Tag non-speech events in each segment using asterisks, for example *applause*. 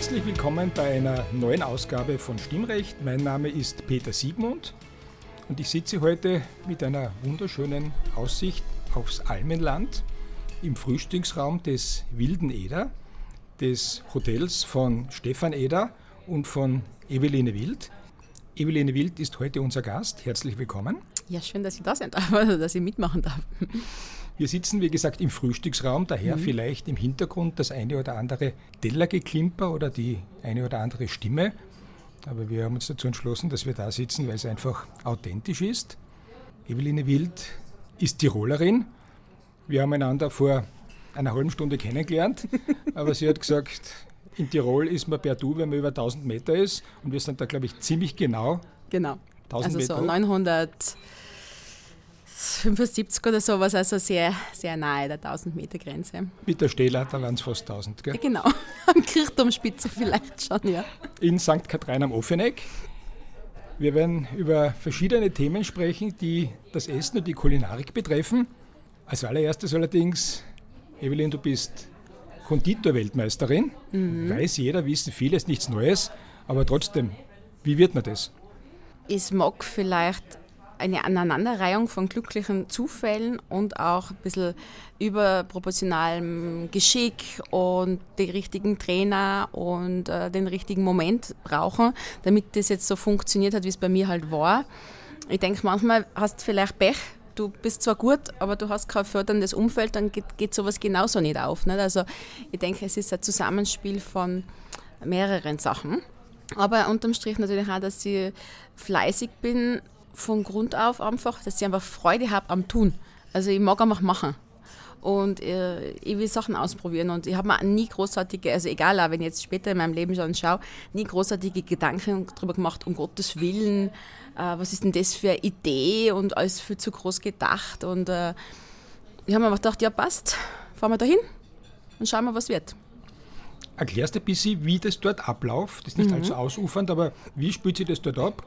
Herzlich willkommen bei einer neuen Ausgabe von Stimmrecht. Mein Name ist Peter Siegmund und ich sitze heute mit einer wunderschönen Aussicht aufs Almenland im Frühstücksraum des Wilden Eder, des Hotels von Stefan Eder und von Eveline Wild. Eveline Wild ist heute unser Gast. Herzlich willkommen. Ja, schön, dass ich da sein darf, *laughs* also dass ich mitmachen darf. Wir sitzen, wie gesagt, im Frühstücksraum, daher mhm. vielleicht im Hintergrund das eine oder andere Tellergeklimper oder die eine oder andere Stimme. Aber wir haben uns dazu entschlossen, dass wir da sitzen, weil es einfach authentisch ist. Eveline Wild ist Tirolerin. Wir haben einander vor einer halben Stunde kennengelernt, *laughs* aber sie hat gesagt, in Tirol ist man per Du, wenn man über 1000 Meter ist. Und wir sind da, glaube ich, ziemlich genau. Genau. 1000 also Meter so 900. 75 oder sowas, also sehr, sehr nahe der 1000 Meter Grenze. Mit der Stehler, da waren es fast 1000, gell? Genau, *laughs* am Kirchturmspitze vielleicht schon, ja. In St. Kathrin am Offeneck. Wir werden über verschiedene Themen sprechen, die das Essen und die Kulinarik betreffen. Als allererstes allerdings, Evelyn, du bist Konditor-Weltmeisterin. Mhm. Weiß jeder, wissen vieles, nichts Neues. Aber trotzdem, wie wird man das? Ich mag vielleicht eine Aneinanderreihung von glücklichen Zufällen und auch ein bisschen überproportionalem Geschick und die richtigen Trainer und äh, den richtigen Moment brauchen, damit das jetzt so funktioniert hat, wie es bei mir halt war. Ich denke, manchmal hast du vielleicht Pech, du bist zwar gut, aber du hast kein förderndes Umfeld, dann geht, geht sowas genauso nicht auf. Nicht? Also ich denke, es ist ein Zusammenspiel von mehreren Sachen. Aber unterm Strich natürlich auch, dass ich fleißig bin, von Grund auf einfach, dass ich einfach Freude habe am Tun. Also ich mag einfach machen. Und äh, ich will Sachen ausprobieren und ich habe mir nie großartige, also egal, auch wenn ich jetzt später in meinem Leben schon schaue, nie großartige Gedanken darüber gemacht, um Gottes Willen, äh, was ist denn das für eine Idee und alles viel zu groß gedacht. Und äh, ich habe mir gedacht, ja passt, fahren wir da hin und schauen wir, was wird. Erklärst du ein bisschen, wie das dort abläuft? Das ist nicht mhm. allzu ausufernd, aber wie spielt sich das dort ab?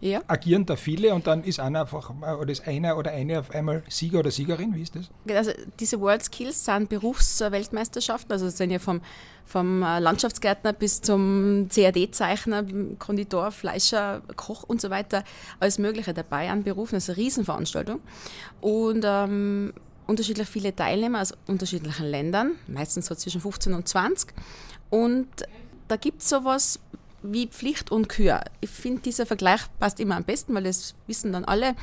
Ja. agieren da viele und dann ist einer einfach oder ist einer oder eine auf einmal Sieger oder Siegerin? Wie ist das? Also diese World Skills sind Berufsweltmeisterschaften, also sind ja vom, vom äh, Landschaftsgärtner bis zum CAD-Zeichner, Konditor, Fleischer, Koch und so weiter, alles Mögliche dabei an Berufen. Das ist eine Riesenveranstaltung. Und ähm, unterschiedlich viele Teilnehmer aus unterschiedlichen Ländern, meistens so zwischen 15 und 20. Und da gibt es sowas wie Pflicht und Kür. Ich finde, dieser Vergleich passt immer am besten, weil das wissen dann alle.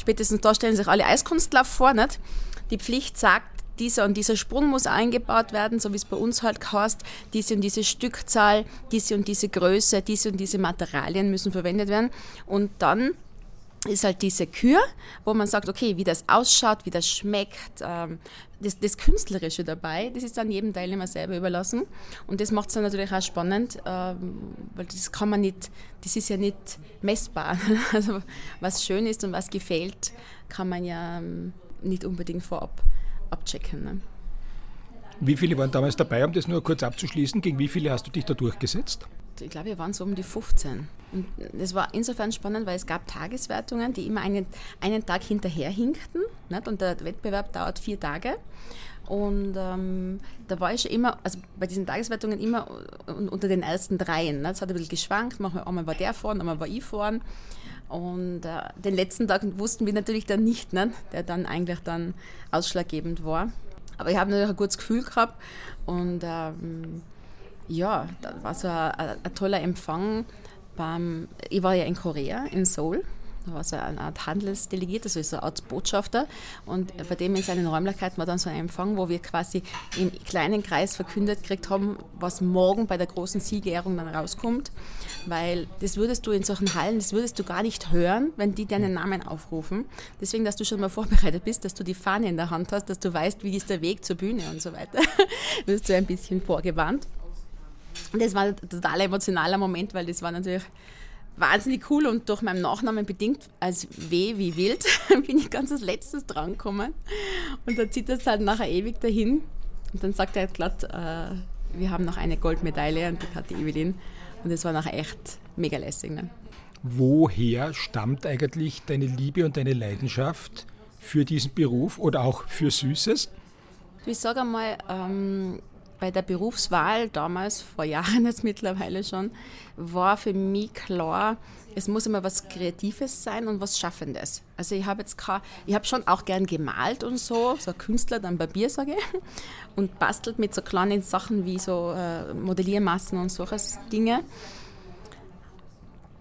Spätestens da stellen sich alle Eiskunstlauf vor. Nicht? Die Pflicht sagt, dieser und dieser Sprung muss eingebaut werden, so wie es bei uns halt heißt, diese und diese Stückzahl, diese und diese Größe, diese und diese Materialien müssen verwendet werden. Und dann ist halt diese Kür, wo man sagt, okay, wie das ausschaut, wie das schmeckt, ähm, das, das, Künstlerische dabei, das ist dann jedem Teilnehmer selber überlassen. Und das macht es dann natürlich auch spannend, ähm, weil das kann man nicht, das ist ja nicht messbar. *laughs* Also was schön ist und was gefällt, kann man ja ähm, nicht unbedingt vorab abchecken. Ne? Wie viele waren damals dabei, um das nur kurz abzuschließen? Gegen wie viele hast du dich da durchgesetzt? Ich glaube, wir waren so um die 15. Und das war insofern spannend, weil es gab Tageswertungen, die immer einen, einen Tag hinterher hinkten. Nicht? Und der Wettbewerb dauert vier Tage. Und ähm, da war ich schon immer, also bei diesen Tageswertungen immer unter den ersten dreien. Es hat ein bisschen geschwankt, manchmal einmal war der vorn, einmal war ich vorn. Und äh, den letzten Tag wussten wir natürlich dann nicht, ne? der dann eigentlich dann ausschlaggebend war. Aber ich habe natürlich ein gutes Gefühl gehabt und ähm, ja, das war so ein, ein toller Empfang. Beim, ich war ja in Korea, in Seoul. Da war so eine Art Handelsdelegiert, also so eine Art Botschafter. Und bei dem in seinen Räumlichkeiten war dann so ein Empfang, wo wir quasi im kleinen Kreis verkündet gekriegt haben, was morgen bei der großen Siegerehrung dann rauskommt. Weil das würdest du in solchen Hallen, das würdest du gar nicht hören, wenn die deinen Namen aufrufen. Deswegen, dass du schon mal vorbereitet bist, dass du die Fahne in der Hand hast, dass du weißt, wie ist der Weg zur Bühne und so weiter, *laughs* wirst du ein bisschen vorgewarnt. Das war ein total emotionaler Moment, weil das war natürlich wahnsinnig cool und durch meinen Nachnamen bedingt als W wie wild *laughs* bin ich ganz als letztes drangekommen. Und da zieht es halt nachher ewig dahin. Und dann sagt er halt glatt, äh, wir haben noch eine Goldmedaille und die hat die Evelyn. Und das war nachher echt mega lässig. Ne? Woher stammt eigentlich deine Liebe und deine Leidenschaft für diesen Beruf oder auch für Süßes? Ich sage einmal, ähm, bei der Berufswahl damals, vor Jahren jetzt mittlerweile schon, war für mich klar, es muss immer was Kreatives sein und was Schaffendes. Also ich habe jetzt ich habe schon auch gern gemalt und so, so ein Künstler dann Papier, sage ich, und bastelt mit so kleinen Sachen wie so äh, Modelliermassen und solche Dinge.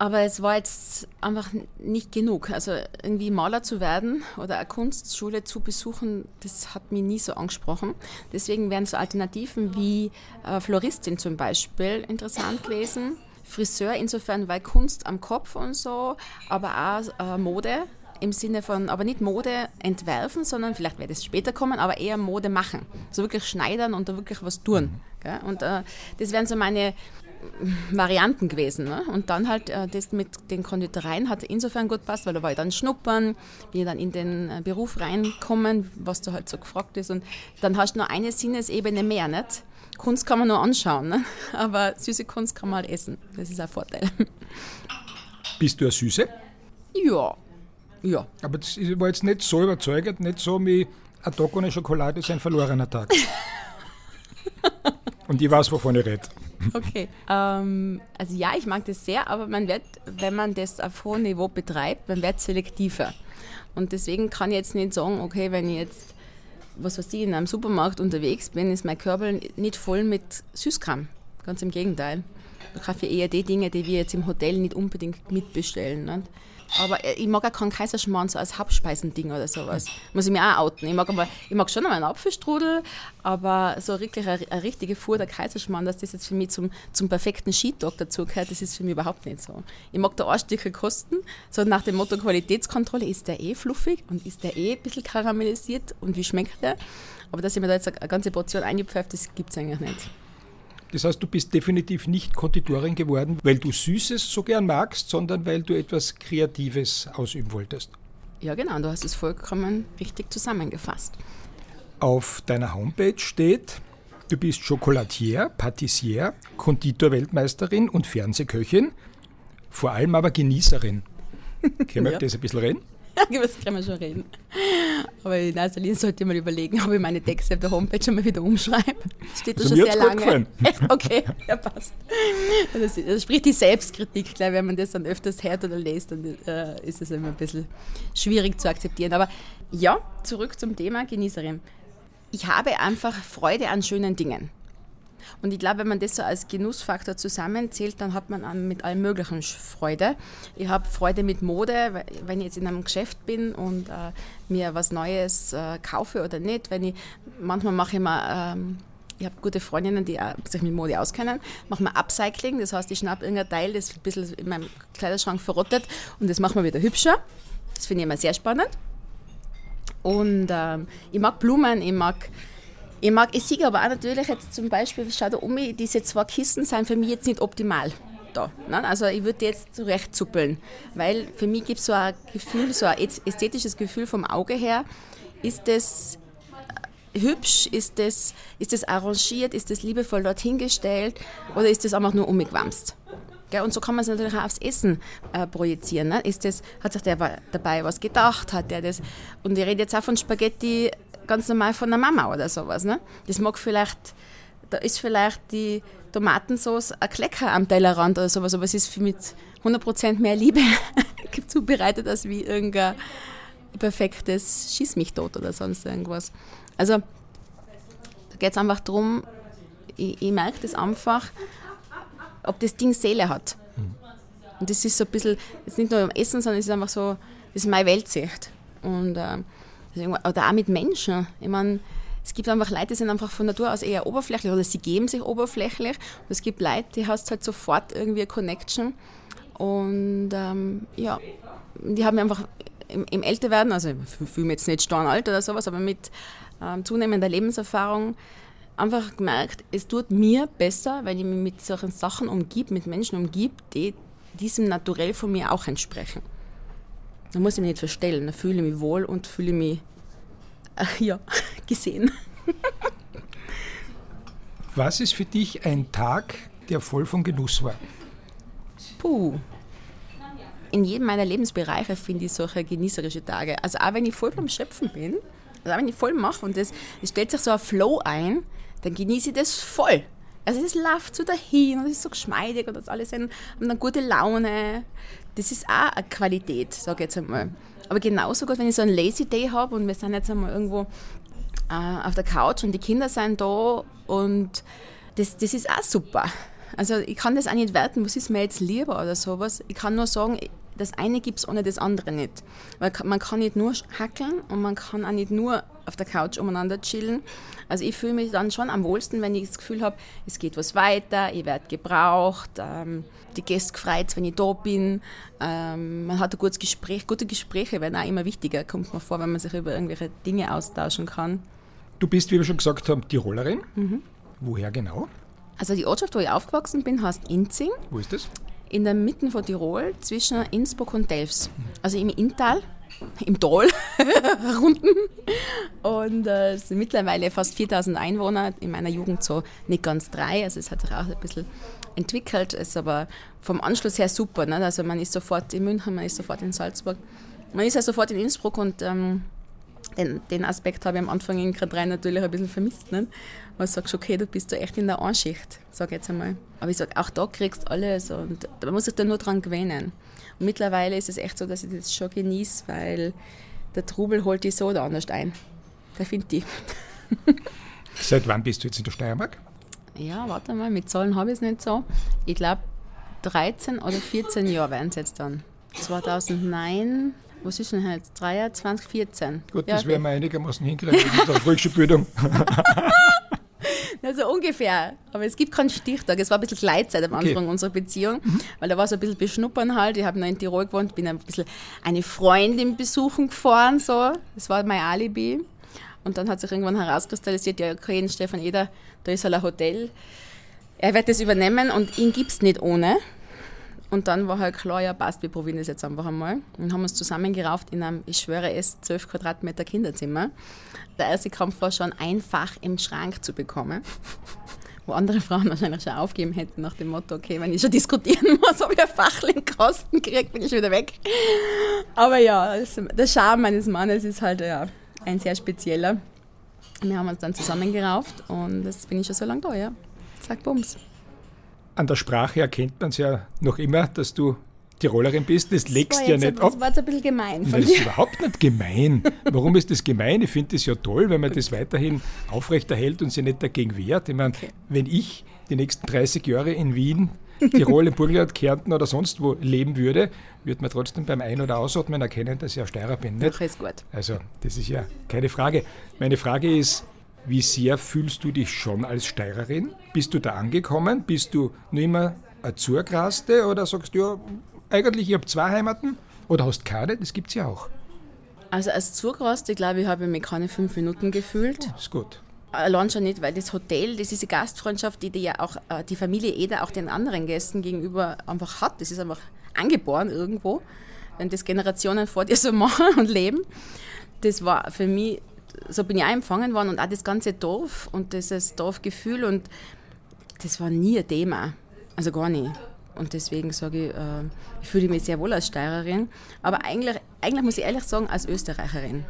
Aber es war jetzt einfach nicht genug. Also irgendwie Maler zu werden oder eine Kunstschule zu besuchen, das hat mich nie so angesprochen. Deswegen wären so Alternativen wie äh, Floristin zum Beispiel interessant *laughs* gewesen. Friseur insofern, weil Kunst am Kopf und so, aber auch äh, Mode im Sinne von, aber nicht Mode entwerfen, sondern vielleicht wird es später kommen, aber eher Mode machen. So wirklich schneidern und da wirklich was tun. Gell? Und äh, das wären so meine Varianten gewesen. Ne? Und dann halt äh, das mit den Konditoreien hat insofern gut passt, weil da war ich dann schnuppern, bin ich dann in den äh, Beruf reinkommen, was da halt so gefragt ist. Und dann hast du nur eine Sinnesebene mehr, nicht? Kunst kann man nur anschauen, ne? *laughs* aber süße Kunst kann man halt essen. Das ist ein Vorteil. Bist du eine Süße? Ja. Ja. Aber das war jetzt nicht so überzeugend, nicht so wie ein Tag ohne Schokolade ist ein verlorener Tag. *laughs* Und ich weiß, wovon ich rede. *laughs* Okay. Ähm, also ja, ich mag das sehr, aber man wird, wenn man das auf hohem Niveau betreibt, man wird selektiver. Und deswegen kann ich jetzt nicht sagen, okay, wenn ich jetzt, was weiß ich, in einem Supermarkt unterwegs bin, ist mein Körper nicht voll mit Süßkram. Ganz im Gegenteil. Da kaufe ich eher die Dinge, die wir jetzt im Hotel nicht unbedingt mitbestellen. Nicht? Aber äh, ich mag auch keinen Kaiserschmarrn so als Hauptspeisending oder sowas. Muss ich mir auch outen. Ich mag, aber, ich mag schon einmal einen Apfelstrudel, aber so wirklich eine, eine richtige Fuhr der Kaiserschmarrn, dass das jetzt für mich zum, zum perfekten Skitag dazu gehört, das ist für mich überhaupt nicht so. Ich mag da Stücke kosten, so nach dem Motto Qualitätskontrolle, ist der eh fluffig und ist der eh ein bisschen karamellisiert und wie schmeckt der? Aber dass ich mir da jetzt eine ganze Portion eingepfeife, das gibt es eigentlich nicht. Das heißt, du bist definitiv nicht Konditorin geworden, weil du Süßes so gern magst, sondern weil du etwas Kreatives ausüben wolltest. Ja, genau, du hast es vollkommen richtig zusammengefasst. Auf deiner Homepage steht, du bist Chocolatier, Patissier, Konditor-Weltmeisterin und Fernsehköchin, vor allem aber Genießerin. *laughs* Können wir ja. das ein bisschen reden? Das können wir schon reden. Aber in erster Linie sollte ich mal überlegen, ob ich meine Texte auf der Homepage schon mal wieder umschreibe. Steht da also schon sehr lange. Echt? *laughs* Okay, ja, passt. Das, das, spricht die Selbstkritik gleich, wenn man das dann öfters hört oder liest, dann äh, ist es immer ein bisschen schwierig zu akzeptieren. Aber ja, zurück zum Thema Genießerin. Ich habe einfach Freude an schönen Dingen. Und ich glaube, wenn man das so als Genussfaktor zusammenzählt, dann hat man mit allem Möglichen Freude. Ich habe Freude mit Mode, wenn ich jetzt in einem Geschäft bin und äh, mir was Neues äh, kaufe oder nicht. Wenn ich, manchmal mache ich mal. Ähm, ich habe gute Freundinnen, die sich mit Mode auskennen, machen wir Upcycling, das heißt, ich schnappe irgendein Teil, das ein bisschen in meinem Kleiderschrank verrottet und das machen wir wieder hübscher. Das finde ich immer sehr spannend. Und ähm, ich mag Blumen, ich mag ich mag, ich sehe aber auch natürlich jetzt zum Beispiel, schau da um, diese zwei Kisten sind für mich jetzt nicht optimal da. Ne? Also ich würde jetzt zurechtzuppeln, weil für mich gibt es so ein Gefühl, so ein ästhetisches Gefühl vom Auge her, ist das äh, hübsch, ist das, ist das arrangiert, ist das liebevoll dorthin gestellt oder ist das einfach nur umgewamst? Und so kann man es natürlich auch aufs Essen äh, projizieren. Ne? Ist das, hat sich der dabei was gedacht? Hat der das? Und ich rede jetzt auch von Spaghetti ganz normal von der Mama oder sowas. Ne? Das mag vielleicht, da ist vielleicht die Tomatensauce ein Klecker am Tellerrand oder sowas, aber es ist mit 100% mehr Liebe *laughs* zubereitet als wie irgendein perfektes Schieß mich tot oder sonst irgendwas. Also da geht es einfach darum, ich, ich merke das einfach, ob das Ding Seele hat. Und das ist so ein bisschen, jetzt nicht nur im Essen, sondern es ist einfach so, das ist meine Weltsicht. Und äh, oder auch mit Menschen. Ich meine, es gibt einfach Leute, die sind einfach von Natur aus eher oberflächlich oder sie geben sich oberflächlich. Und es gibt Leute, die hast halt sofort irgendwie eine Connection. Und ähm, ja, die haben einfach im, im Älterwerden, also ich fühle mich jetzt nicht alt oder sowas, aber mit ähm, zunehmender Lebenserfahrung einfach gemerkt, es tut mir besser, wenn ich mich mit solchen Sachen umgib, mit Menschen umgib, die diesem Naturell von mir auch entsprechen. Da muss ich mich nicht verstellen, da fühle ich mich wohl und fühle mich äh, ja, *laughs* gesehen. Was ist für dich ein Tag, der voll von Genuss war? Puh. In jedem meiner Lebensbereiche finde ich solche genießerische Tage. Also auch wenn ich voll beim Schöpfen bin, also auch wenn ich voll mache und es stellt sich so ein Flow ein, dann genieße ich das voll. Also es läuft so dahin und es ist so geschmeidig und das alles haben eine gute Laune. Das ist auch eine Qualität, sage ich jetzt einmal. Aber genauso gut, wenn ich so einen Lazy Day habe und wir sind jetzt einmal irgendwo äh, auf der Couch und die Kinder sind da und das, das ist auch super. Also ich kann das auch nicht werten, was ist mir jetzt lieber oder sowas. Ich kann nur sagen, das eine gibt es ohne das andere nicht. Weil man kann nicht nur hackeln und man kann auch nicht nur auf der Couch umeinander chillen. Also ich fühle mich dann schon am wohlsten, wenn ich das Gefühl habe, es geht was weiter, ich werde gebraucht, ähm, die Gäste gefreut, wenn ich da bin. Ähm, man hat ein gutes Gespräch. Gute Gespräche werden auch immer wichtiger, kommt mir vor, wenn man sich über irgendwelche Dinge austauschen kann. Du bist, wie wir schon gesagt haben, Tirolerin. Mhm. Woher genau? Also die Ortschaft, wo ich aufgewachsen bin, heißt Inzing. Wo ist das? In der Mitte von Tirol, zwischen Innsbruck und Delfs. Also im Inntal, im Tal, *laughs* unten. Und äh, es sind mittlerweile fast 4000 Einwohner. In meiner Jugend so nicht ganz drei. Also es hat sich auch ein bisschen entwickelt. Ist aber vom Anschluss her super. Ne? Also man ist sofort in München, man ist sofort in Salzburg. Man ist ja sofort in Innsbruck und ähm, den, den Aspekt habe ich am Anfang in Grad 3 natürlich ein bisschen vermisst. Nicht? Weil du sagst, okay, du bist da echt in der Anschicht, sage jetzt einmal. Aber ich sage, auch da kriegst du alles und man muss sich da nur dran gewöhnen. Und mittlerweile ist es echt so, dass ich das schon genieße, weil der Trubel holt dich so oder anders ein. Der findet die. *laughs* Seit wann bist du jetzt in der Steiermark? Ja, warte mal, mit Zahlen habe ich es nicht so. Ich glaube, 13 oder 14 Jahre werden es jetzt dann. 2009 *laughs* was ist denn jetzt? 23, 14. Gut, ja, das werden wir einigermaßen hinkriegen mit der Volksschulbildung. *laughs* *laughs* Also ungefähr. Aber es gibt keinen Stichtag. Es war ein bisschen Gleitzeit am Anfang okay. unserer Beziehung, mhm. weil da war so ein bisschen Beschnuppern halt. Ich habe noch in Tirol gewohnt, bin ein bisschen eine Freundin besuchen gefahren. So. Das war mein Alibi. Und dann hat sich irgendwann herauskristallisiert, ja, okay, Stefan Eder, da ist halt ein Hotel. Er wird das übernehmen und ihn gibt es nicht ohne. Und dann war halt klar, ja passt, wir probieren das jetzt einfach einmal. Und haben uns zusammengerauft in einem, ich schwöre es, 12 Quadratmeter Kinderzimmer. Der erste Kampf war schon einfach im Schrank zu bekommen. Wo andere Frauen *laughs* wahrscheinlich schon aufgeben hätten nach dem Motto, okay, wenn ich schon diskutieren *laughs* muss, ob ich ein Fachling Kosten kriege, bin ich wieder weg. Aber ja, der Charme meines Mannes ist halt ja ein sehr spezieller. Wir haben uns dann zusammengerauft und jetzt bin ich schon so lange da, ja. Sag Bums an der Sprache erkennt man es ja noch immer, dass du Tirolerin bist, das legst ja nicht ab. Das war jetzt ein bisschen gemein von Das ist überhaupt nicht gemein. Warum ist das gemein? Ich finde das ja toll, wenn man das weiterhin aufrechterhält und sich nicht dagegen wehrt. Ich meine, okay. wenn ich die nächsten 30 Jahre in Wien, Tirol, im Burgenland, Kärnten oder sonst wo leben würde, würde man trotzdem beim Ein- oder Ausatmen erkennen, dass ich ein Steirer bin. Nicht? Doch, ist gut. Also, das ist ja keine Frage. Meine Frage ist, wie sehr fühlst du dich schon als Steirerin? Bist du da angekommen? Bist du nur immer eine Zugraste oder sagst du, ja, eigentlich, ich habe zwei Heimaten oder hast keine? Das gibt es ja auch. Also als Zugraste, glaube ich, habe ich mich keine fünf Minuten gefühlt. Oh, ist gut. Allein schon nicht, weil das Hotel, das ist die Gastfreundschaft, die, die ja auch äh, die Familie Eder auch den anderen Gästen gegenüber einfach hat. Das ist einfach angeboren irgendwo, wenn das Generationen vor dir so *laughs* machen und leben. Das war für mich so bin ich auch empfangen worden und auch das ganze Dorf und dieses Dorfgefühl und das war nie ein Thema. Also gar nicht. Und deswegen sage ich, äh, ich fühle mich sehr wohl als Steirerin, aber eigentlich, eigentlich muss ich ehrlich sagen, als Österreicherin.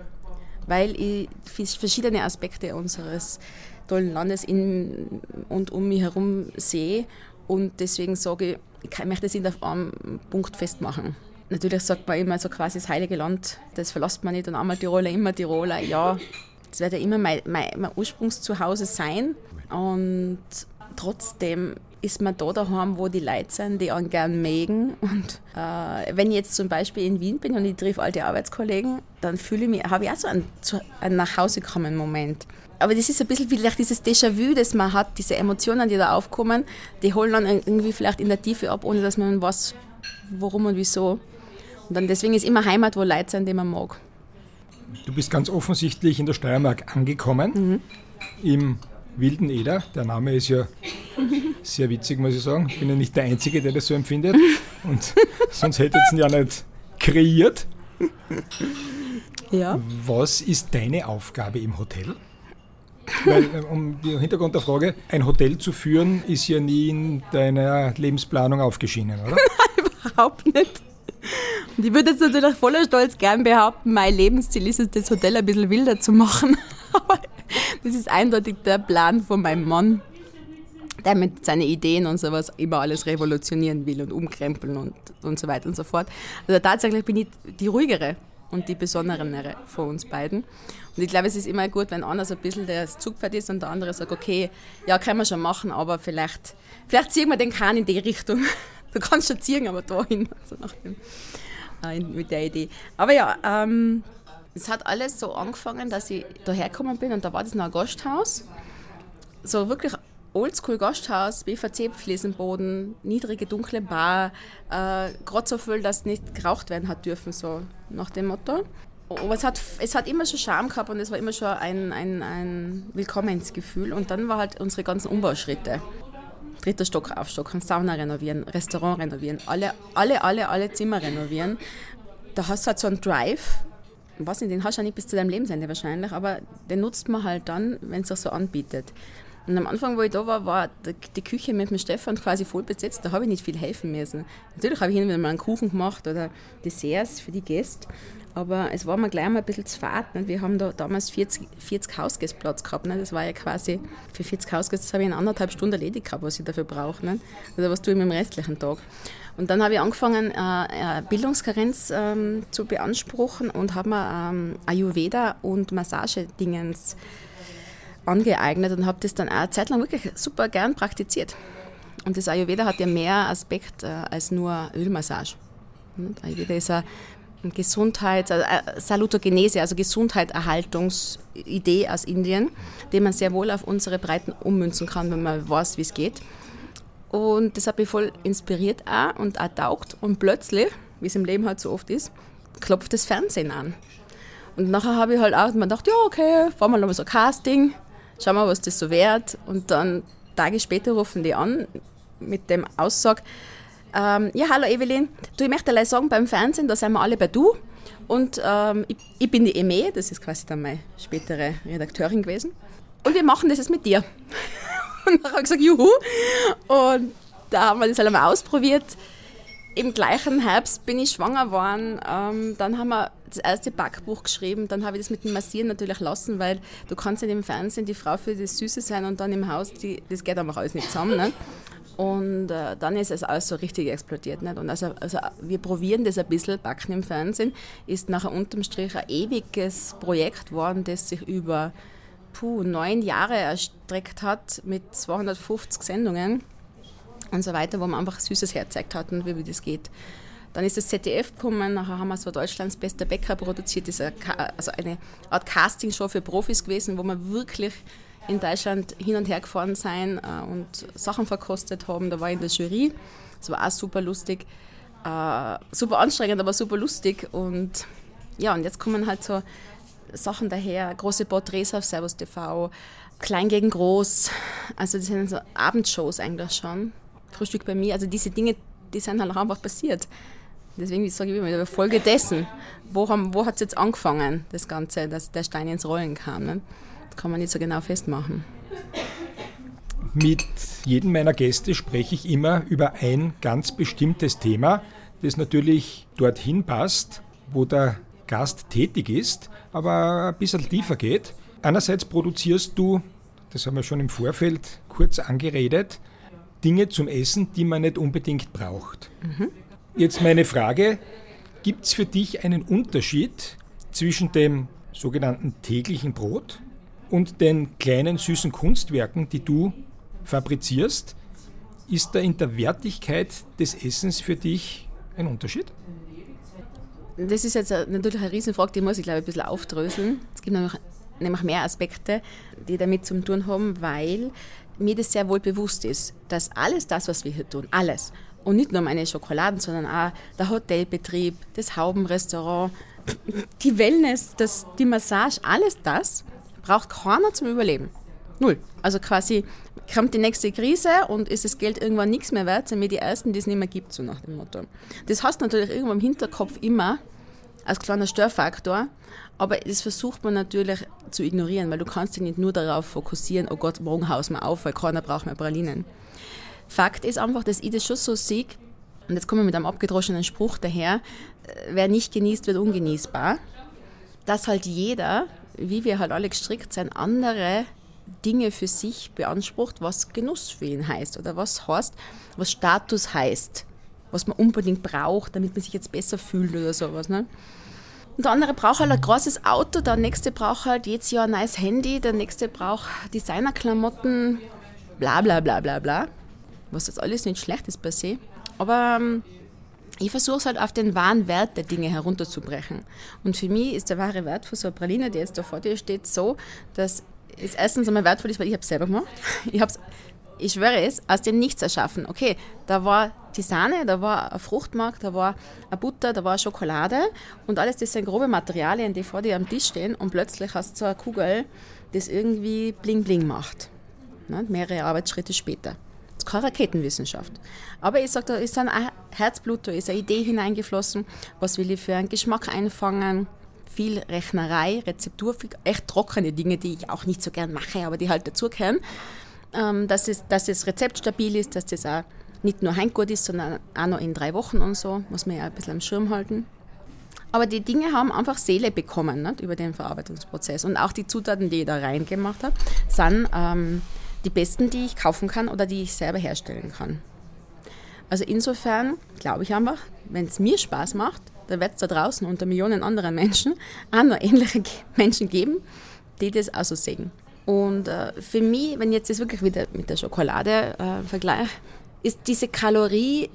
Weil ich verschiedene Aspekte unseres tollen Landes in und um mich herum sehe und deswegen sage ich, ich möchte es in einem Punkt festmachen. Natürlich sagt man immer so quasi das heilige Land, das verlässt man nicht und einmal Tiroler, immer Tiroler. Ja, das wird ja immer mein, mein, mein Ursprungszuhause sein und trotzdem ist man da daheim, wo die Leute sind, die einen gern mögen. Und äh, wenn ich jetzt zum Beispiel in Wien bin und ich treffe alte Arbeitskollegen, dann fühle ich mich, habe ich auch so einen, einen nach Hause kommen Moment. Aber das ist ein bisschen vielleicht dieses Déjà-vu, das man hat, diese Emotionen, die da aufkommen, die holen dann irgendwie vielleicht in der Tiefe ab, ohne dass man weiß, warum und wieso. Und dann deswegen ist immer Heimat, wo Leute sind, die man mag. Du bist ganz offensichtlich in der Steiermark angekommen, mhm. im Wilden Eder. Der Name ist ja sehr witzig, muss ich sagen. Ich bin ja nicht der Einzige, der das so empfindet. Und *laughs* sonst hätte ich es ja nicht kreiert. Ja. Was ist deine Aufgabe im Hotel? Weil, äh, um den Hintergrund der Frage, ein Hotel zu führen, ist ja nie in deiner Lebensplanung aufgeschienen, oder? *laughs* Nein, überhaupt nicht. Und ich würde jetzt natürlich voller Stolz gern behaupten, mein Lebensziel ist es, das Hotel ein bisschen wilder zu machen. *laughs* Aber das ist eindeutig der Plan von meinem Mann, der mit seinen Ideen und sowas immer alles revolutionieren will und umkrempeln und, und so weiter und so fort. Also tatsächlich bin ich die ruhigere und die besonderere von uns beiden. Und ich glaube, es ist immer gut, wenn einer so ein bisschen der Zugpferd ist und der andere sagt, okay, ja, können wir schon machen, aber vielleicht, vielleicht ziehen wir den Kahn in die Richtung. Du kannst schon ziehen, aber dahin, also nach dem, äh, mit der Idee. Aber ja, ähm, es hat alles so angefangen, dass ich daher gekommen bin und da war das noch ein Gasthaus. So wirklich oldschool Gasthaus, BVC-Fliesenboden, niedrige, dunkle Bar, äh, gerade so viel, dass nicht geraucht werden hat dürfen, so nach dem Motto. Aber es hat, es hat immer schon Charme gehabt und es war immer schon ein, ein, ein Willkommensgefühl. Und dann war halt unsere ganzen Umbauschritte. Dritter Stock aufstocken, Sauna renovieren, Restaurant renovieren, alle, alle, alle, alle Zimmer renovieren. Da hast du halt so einen Drive, weiß nicht, den hast du ja nicht bis zu deinem Lebensende wahrscheinlich, aber den nutzt man halt dann, wenn es sich so anbietet. Und am Anfang, wo ich da war, war die Küche mit dem Stefan quasi voll besetzt. Da habe ich nicht viel helfen müssen. Natürlich habe ich hin mal einen Kuchen gemacht oder Desserts für die Gäste. Aber es war mir gleich mal ein bisschen zu fad. Nicht? Wir haben da damals 40, 40 Hausgästplatz gehabt. Nicht? Das war ja quasi für 40 Hausgäste, das habe ich in anderthalb Stunden erledigt gehabt, was ich dafür brauche. Nicht? Also was tue ich mit dem restlichen Tag? Und dann habe ich angefangen, äh, Bildungskarenz ähm, zu beanspruchen und habe mir ähm, Ayurveda und Massagedingens angeeignet und habe das dann auch eine Zeit lang wirklich super gern praktiziert. Und das Ayurveda hat ja mehr Aspekt äh, als nur Ölmassage. Ayurveda ist eine Gesundheit, also Salutogenese, also Gesundheitserhaltungsidee aus Indien, die man sehr wohl auf unsere Breiten ummünzen kann, wenn man weiß, wie es geht. Und das hat mich voll inspiriert auch und auch taugt. Und plötzlich, wie es im Leben halt so oft ist, klopft das Fernsehen an. Und nachher habe ich halt auch mir gedacht, ja, okay, fahren wir nochmal so ein Casting, schauen wir, was das so wert. Und dann Tage später rufen die an mit dem Aussag, ähm, ja, hallo Evelyn, du, ich möchte dir sagen, beim Fernsehen, da sind wir alle bei du. Und ähm, ich, ich, bin die Eme, das ist quasi dann meine spätere Redakteurin gewesen. Und wir machen das jetzt mit dir. *laughs* Und dann habe ich gesagt, juhu. Und da haben wir das halt einmal ausprobiert. Im gleichen Herbst bin ich schwanger geworden. Ähm, dann haben wir das erste Backbuch geschrieben. Dann habe ich das mit dem Massieren natürlich lassen, weil du kannst nicht im Fernsehen die Frau für das Süße sein und dann im Haus, die, das geht einfach alles nicht zusammen. Ne? Und äh, dann ist es alles so richtig explodiert. Nicht? Und also, also wir probieren das ein bisschen, Backen im Fernsehen, ist nachher unterm Strich ein ewiges Projekt geworden, das sich über puh, neun Jahre erstreckt hat mit 250 Sendungen und so weiter, wo man einfach Süßes herzeigt hatten, wie, wie das geht. Dann ist das ZDF gekommen, nachher haben wir so Deutschlands bester Bäcker produziert, das ist also eine Art Castingshow für Profis gewesen, wo man wirklich in Deutschland hin und her gefahren sein äh, und Sachen verkostet haben. Da war ich in der Jury. Das war auch super lustig. Äh, super anstrengend, aber super lustig. Und ja, und jetzt kommen halt so Sachen daher, große Porträts auf Servus TV, klein gegen groß. Also das sind so Abendshows eigentlich schon. Frühstück bei mir. Also diese Dinge, die sind halt auch einfach passiert. Deswegen sage ich immer, Folge dessen. Wo, wo hat es jetzt angefangen, das Ganze, dass der Stein ins Rollen kam? Ne? Das kann man nicht so genau festmachen. Mit jedem meiner Gäste spreche ich immer über ein ganz bestimmtes Thema, das natürlich dorthin passt, wo der Gast tätig ist, aber ein bisschen tiefer geht. Einerseits produzierst du, das haben wir schon im Vorfeld kurz angeredet, Dinge zum Essen, die man nicht unbedingt braucht. Mhm. Jetzt meine Frage, gibt es für dich einen Unterschied zwischen dem sogenannten täglichen Brot und den kleinen süßen Kunstwerken, die du fabrizierst? Ist da in der Wertigkeit des Essens für dich ein Unterschied? Das ist jetzt natürlich eine Riesenfrage, die muss ich glaube ich ein bisschen aufdröseln. Es gibt nämlich, nämlich mehr Aspekte, die damit zu tun haben, weil mir das sehr wohl bewusst ist, dass alles das, was wir hier tun, alles, und nicht nur meine Schokoladen, sondern auch der Hotelbetrieb, das Haubenrestaurant, die Wellness, das, die Massage, alles das braucht keiner zum Überleben. Null. Also quasi kommt die nächste Krise und ist das Geld irgendwann nichts mehr wert, sind wir die Ersten, die es nicht mehr gibt, so nach dem Motto. Das hast du natürlich irgendwo im Hinterkopf immer als kleiner Störfaktor, aber das versucht man natürlich zu ignorieren, weil du kannst dich nicht nur darauf fokussieren, oh Gott, morgen haus wir auf, weil keiner braucht mehr Pralinen. Fakt ist einfach, dass ich das schon so sehe, und jetzt kommen wir mit einem abgedroschenen Spruch daher, äh, wer nicht genießt, wird ungenießbar, dass halt jeder, wie wir halt alle gestrickt sind, andere Dinge für sich beansprucht, was Genuss für ihn heißt oder was heißt, was Status heißt, was man unbedingt braucht, damit man sich jetzt besser fühlt oder sowas. Ne? Und der andere braucht halt ein großes Auto, der nächste braucht halt jedes Jahr ein neues Handy, der nächste braucht Designerklamotten, bla bla bla bla bla. Was jetzt alles nicht schlecht ist per se. Aber ähm, ich versuche es halt auf den wahren Wert der Dinge herunterzubrechen. Und für mich ist der wahre Wert für so eine Praline, die jetzt da vor dir steht, so, dass es erstens einmal wertvoll ist, weil ich es selber gemacht. Ich habe es, ich schwöre es, aus dem Nichts erschaffen. Okay, da war die Sahne, da war ein Fruchtmark, da war eine Butter, da war Schokolade und alles das sind grobe Materialien, die vor dir am Tisch stehen und plötzlich hast du so eine Kugel, das irgendwie bling bling macht. Ne? Mehrere Arbeitsschritte später. Das ist keine Raketenwissenschaft. Aber ich sage, da ist ein Herzblut, da ist eine Idee hineingeflossen, was will ich für einen Geschmack einfangen, viel Rechnerei, Rezeptur, echt trockene Dinge, die ich auch nicht so gern mache, aber die halt dazugehören. Ähm, dass, es, dass das Rezept stabil ist, dass das auch nicht nur heimgut ist, sondern auch noch in drei Wochen und so, muss man ja ein bisschen am Schirm halten. Aber die Dinge haben einfach Seele bekommen nicht, über den Verarbeitungsprozess. Und auch die Zutaten, die ich da reingemacht habe, sind ähm, die besten, die ich kaufen kann oder die ich selber herstellen kann. Also insofern glaube ich einfach, wenn es mir Spaß macht, dann wird es da draußen unter Millionen anderen Menschen *laughs* auch noch ähnliche Menschen geben, die das auch so sehen. Und äh, für mich, wenn ich jetzt das wirklich wieder mit der Schokolade äh, vergleiche, ist diese Kalorie,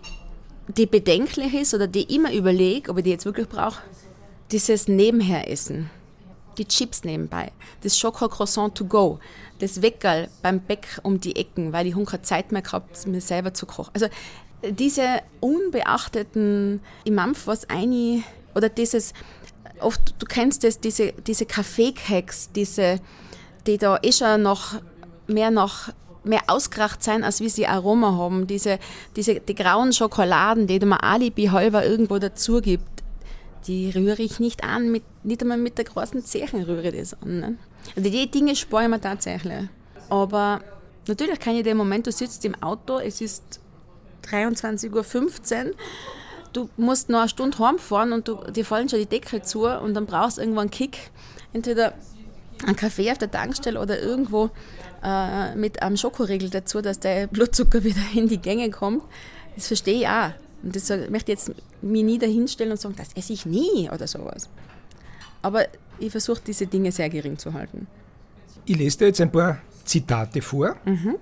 die bedenklich ist oder die ich immer überlege, ob ich die jetzt wirklich brauche, dieses Nebenheressen, die Chips nebenbei, das Schokocroissant to go, das Weckerl beim Bäck um die Ecken, weil ich keine Zeit mehr gehabt mir selber zu kochen. Also diese unbeachteten, ich mampf was ein, oder dieses, oft, du kennst das, diese, diese Kaffeekeks, diese, die da eh schon noch mehr noch mehr ausgeracht sein, als wie sie Aroma haben. Diese, diese, die grauen Schokoladen, die man Alibi halber irgendwo dazu gibt, die rühre ich nicht an, mit, nicht einmal mit der großen Zechen rühre ich das an. Ne? Also die Dinge spare ich mir tatsächlich. Aber natürlich kann ich den Moment, du sitzt im Auto, es ist 23.15 Uhr. Du musst noch eine Stunde heimfahren und du, dir fallen schon die Deckel zu und dann brauchst du irgendwo einen Kick. Entweder einen Kaffee auf der Tankstelle oder irgendwo äh, mit einem Schokoriegel dazu, dass der Blutzucker *laughs* wieder in die Gänge kommt. Das verstehe ich auch. Und das möchte ich jetzt mich nie dahinstellen und sagen, das esse ich nie oder sowas. Aber ich versuche diese Dinge sehr gering zu halten. Ich lese dir jetzt ein paar Zitate vor. Mhm.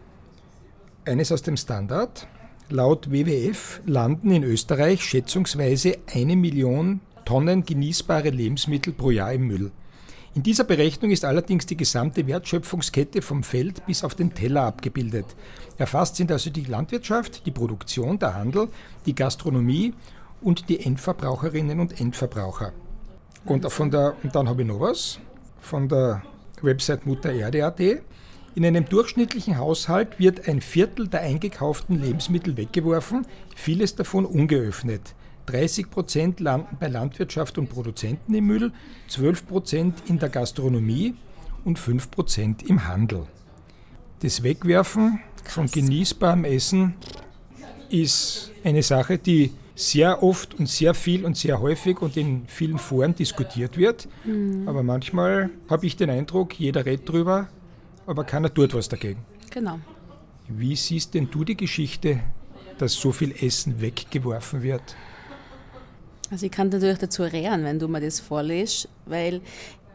Eines aus dem Standard. Laut WWF landen in Österreich schätzungsweise eine Million Tonnen genießbare Lebensmittel pro Jahr im Müll. In dieser Berechnung ist allerdings die gesamte Wertschöpfungskette vom Feld bis auf den Teller abgebildet. Erfasst sind also die Landwirtschaft, die Produktion, der Handel, die Gastronomie und die Endverbraucherinnen und Endverbraucher. Und, von der, und dann habe ich noch was von der Website muttererde.at. In einem durchschnittlichen Haushalt wird ein Viertel der eingekauften Lebensmittel weggeworfen, vieles davon ungeöffnet. 30 Prozent landen bei Landwirtschaft und Produzenten im Müll, 12 Prozent in der Gastronomie und 5 Prozent im Handel. Das Wegwerfen von genießbarem Essen ist eine Sache, die sehr oft und sehr viel und sehr häufig und in vielen Foren diskutiert wird. Mhm. Aber manchmal habe ich den Eindruck, jeder redet drüber, aber keiner tut was dagegen. Genau. Wie siehst denn du die Geschichte, dass so viel Essen weggeworfen wird? Also ich kann natürlich dazu rehren, wenn du mir das vorliest, weil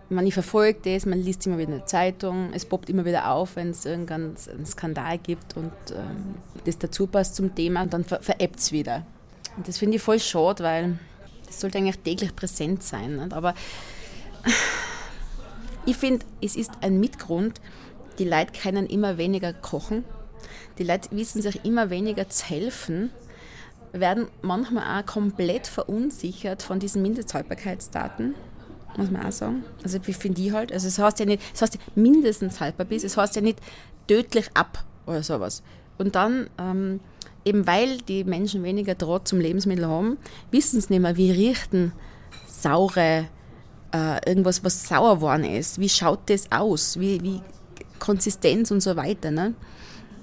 man ich verfolgt das, man liest immer wieder eine Zeitung, es poppt immer wieder auf, wenn es irgendeinen Skandal gibt und ähm, das dazu passt zum Thema und dann ver veräppt es wieder. Und das finde ich voll schade, weil das sollte eigentlich täglich präsent sein. Nicht? Aber ich finde, es ist ein Mitgrund, die Leute können immer weniger kochen. Die Leute wissen sich immer weniger zu helfen, werden manchmal auch komplett verunsichert von diesen Mindesthaltbarkeitsdaten. muss man auch sagen. Also wie finde ich halt. Also es heißt ja nicht, es heißt mindestens haltbar bis, es heißt ja nicht tödlich ab oder sowas. Und dann, ähm, eben weil die Menschen weniger Draht zum Lebensmittel haben, wissen sie nicht mehr, wie riechen saure, äh, irgendwas, was sauer geworden ist. Wie schaut das aus? Wie, wie Konsistenz und so weiter. Ne?